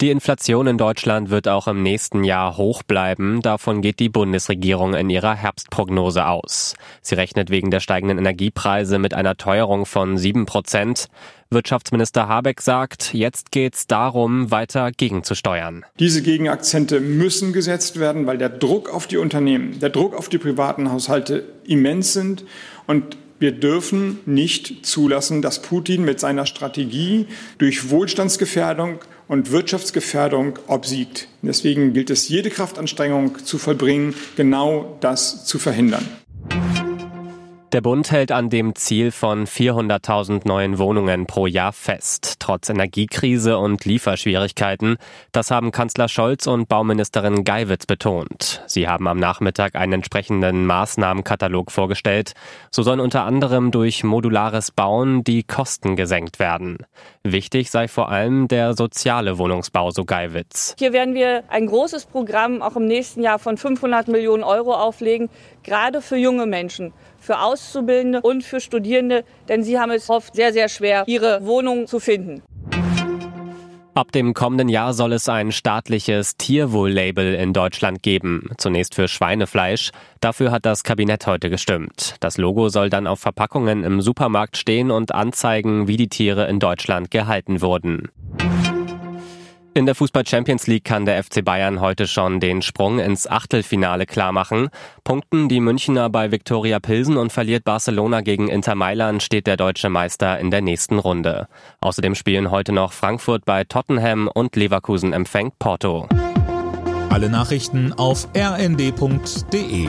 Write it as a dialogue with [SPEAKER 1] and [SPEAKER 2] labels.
[SPEAKER 1] Die Inflation in Deutschland wird auch im nächsten Jahr hoch bleiben. Davon geht die Bundesregierung in ihrer Herbstprognose aus. Sie rechnet wegen der steigenden Energiepreise mit einer Teuerung von sieben Prozent. Wirtschaftsminister Habeck sagt, jetzt geht es darum, weiter gegenzusteuern.
[SPEAKER 2] Diese Gegenakzente müssen gesetzt werden, weil der Druck auf die Unternehmen, der Druck auf die privaten Haushalte immens sind und wir dürfen nicht zulassen, dass Putin mit seiner Strategie durch Wohlstandsgefährdung und Wirtschaftsgefährdung obsiegt. Deswegen gilt es, jede Kraftanstrengung zu vollbringen, genau das zu verhindern.
[SPEAKER 1] Der Bund hält an dem Ziel von 400.000 neuen Wohnungen pro Jahr fest, trotz Energiekrise und Lieferschwierigkeiten. Das haben Kanzler Scholz und Bauministerin Geiwitz betont. Sie haben am Nachmittag einen entsprechenden Maßnahmenkatalog vorgestellt. So sollen unter anderem durch modulares Bauen die Kosten gesenkt werden. Wichtig sei vor allem der soziale Wohnungsbau, so Geiwitz.
[SPEAKER 3] Hier werden wir ein großes Programm auch im nächsten Jahr von 500 Millionen Euro auflegen, gerade für junge Menschen für Auszubildende und für Studierende, denn sie haben es oft sehr, sehr schwer, ihre Wohnung zu finden.
[SPEAKER 1] Ab dem kommenden Jahr soll es ein staatliches Tierwohl-Label in Deutschland geben, zunächst für Schweinefleisch. Dafür hat das Kabinett heute gestimmt. Das Logo soll dann auf Verpackungen im Supermarkt stehen und anzeigen, wie die Tiere in Deutschland gehalten wurden. In der Fußball Champions League kann der FC Bayern heute schon den Sprung ins Achtelfinale klarmachen. Punkten die Münchner bei Viktoria Pilsen und verliert Barcelona gegen Inter Mailand, steht der deutsche Meister in der nächsten Runde. Außerdem spielen heute noch Frankfurt bei Tottenham und Leverkusen empfängt Porto.
[SPEAKER 4] Alle Nachrichten auf rnd.de